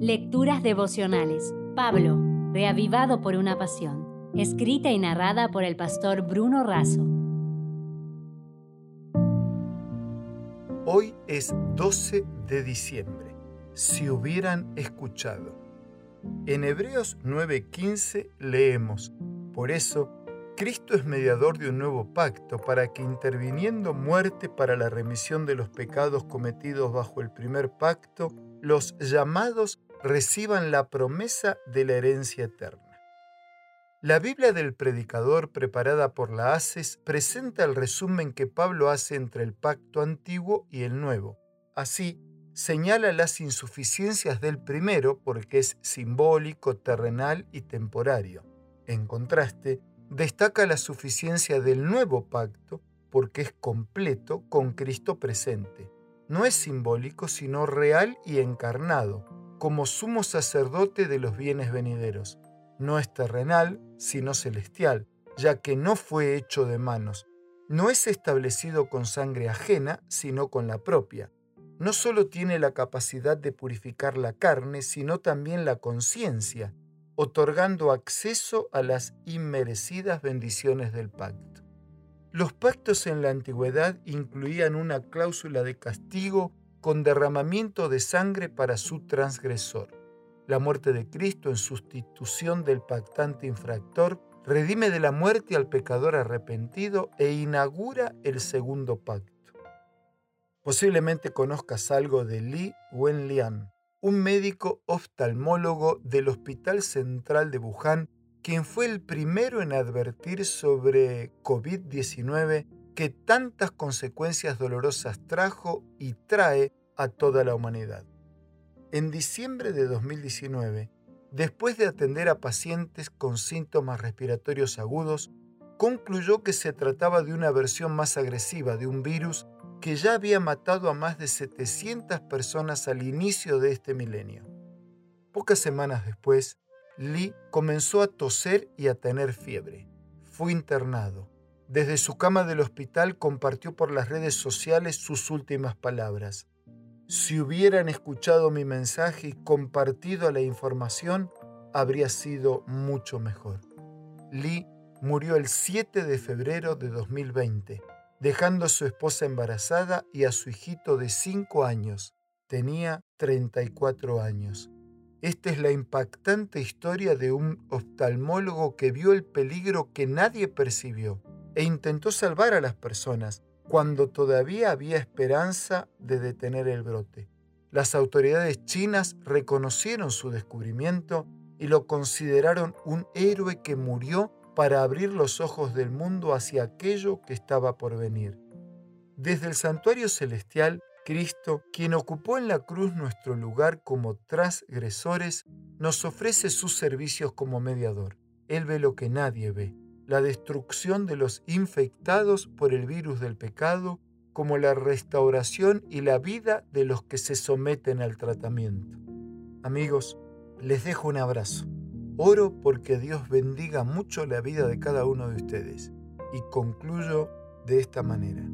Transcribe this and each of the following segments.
Lecturas devocionales. Pablo, reavivado por una pasión. Escrita y narrada por el pastor Bruno Razo. Hoy es 12 de diciembre. Si hubieran escuchado. En Hebreos 9:15 leemos, por eso, Cristo es mediador de un nuevo pacto para que interviniendo muerte para la remisión de los pecados cometidos bajo el primer pacto, los llamados reciban la promesa de la herencia eterna. La Biblia del predicador preparada por la ACES presenta el resumen que Pablo hace entre el pacto antiguo y el nuevo. Así, señala las insuficiencias del primero porque es simbólico, terrenal y temporario. En contraste, destaca la suficiencia del nuevo pacto porque es completo con Cristo presente. No es simbólico, sino real y encarnado, como sumo sacerdote de los bienes venideros. No es terrenal, sino celestial, ya que no fue hecho de manos. No es establecido con sangre ajena, sino con la propia. No solo tiene la capacidad de purificar la carne, sino también la conciencia, otorgando acceso a las inmerecidas bendiciones del pacto. Los pactos en la antigüedad incluían una cláusula de castigo con derramamiento de sangre para su transgresor. La muerte de Cristo en sustitución del pactante infractor redime de la muerte al pecador arrepentido e inaugura el segundo pacto. Posiblemente conozcas algo de Li Wenlian, un médico oftalmólogo del Hospital Central de Wuhan, quien fue el primero en advertir sobre COVID-19 que tantas consecuencias dolorosas trajo y trae a toda la humanidad. En diciembre de 2019, después de atender a pacientes con síntomas respiratorios agudos, concluyó que se trataba de una versión más agresiva de un virus que ya había matado a más de 700 personas al inicio de este milenio. Pocas semanas después, Lee comenzó a toser y a tener fiebre. Fue internado desde su cama del hospital compartió por las redes sociales sus últimas palabras. Si hubieran escuchado mi mensaje y compartido la información, habría sido mucho mejor. Lee murió el 7 de febrero de 2020, dejando a su esposa embarazada y a su hijito de 5 años. Tenía 34 años. Esta es la impactante historia de un oftalmólogo que vio el peligro que nadie percibió e intentó salvar a las personas cuando todavía había esperanza de detener el brote. Las autoridades chinas reconocieron su descubrimiento y lo consideraron un héroe que murió para abrir los ojos del mundo hacia aquello que estaba por venir. Desde el santuario celestial, Cristo, quien ocupó en la cruz nuestro lugar como transgresores, nos ofrece sus servicios como mediador. Él ve lo que nadie ve la destrucción de los infectados por el virus del pecado, como la restauración y la vida de los que se someten al tratamiento. Amigos, les dejo un abrazo. Oro porque Dios bendiga mucho la vida de cada uno de ustedes. Y concluyo de esta manera.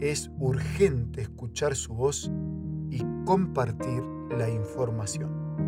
Es urgente escuchar su voz y compartir la información.